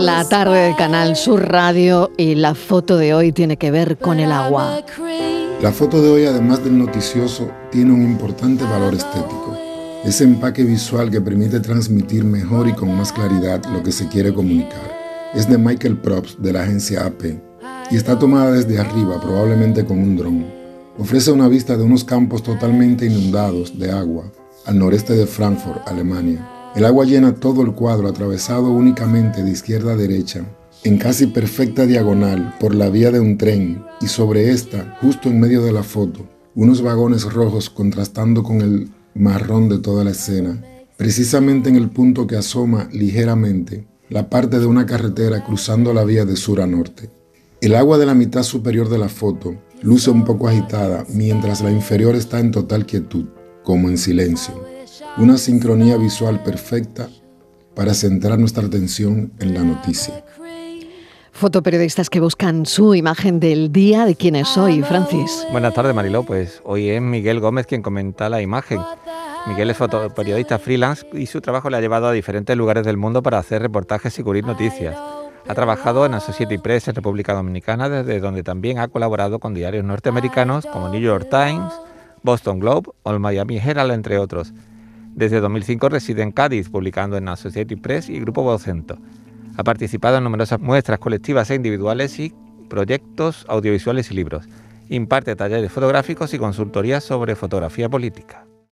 La tarde de Canal Sur Radio y la foto de hoy tiene que ver con el agua. La foto de hoy, además del noticioso, tiene un importante valor estético. Ese empaque visual que permite transmitir mejor y con más claridad lo que se quiere comunicar. Es de Michael Probst de la agencia AP y está tomada desde arriba, probablemente con un dron. Ofrece una vista de unos campos totalmente inundados de agua al noreste de Frankfurt, Alemania el agua llena todo el cuadro atravesado únicamente de izquierda a derecha, en casi perfecta diagonal por la vía de un tren y sobre esta, justo en medio de la foto, unos vagones rojos contrastando con el marrón de toda la escena, precisamente en el punto que asoma ligeramente la parte de una carretera cruzando la vía de sur a norte. El agua de la mitad superior de la foto luce un poco agitada mientras la inferior está en total quietud, como en silencio una sincronía visual perfecta para centrar nuestra atención en la noticia. Fotoperiodistas que buscan su imagen del día de quién es hoy, Francis. Buenas tardes, Mariló. Pues hoy es Miguel Gómez quien comenta la imagen. Miguel es fotoperiodista freelance y su trabajo le ha llevado a diferentes lugares del mundo para hacer reportajes y cubrir noticias. Ha trabajado en Associated Press en República Dominicana, desde donde también ha colaborado con diarios norteamericanos como New York Times, Boston Globe o el Miami Herald, entre otros. Desde 2005 reside en Cádiz, publicando en Associated Press y Grupo Vocento. Ha participado en numerosas muestras colectivas e individuales y proyectos audiovisuales y libros. Imparte talleres fotográficos y consultorías sobre fotografía política.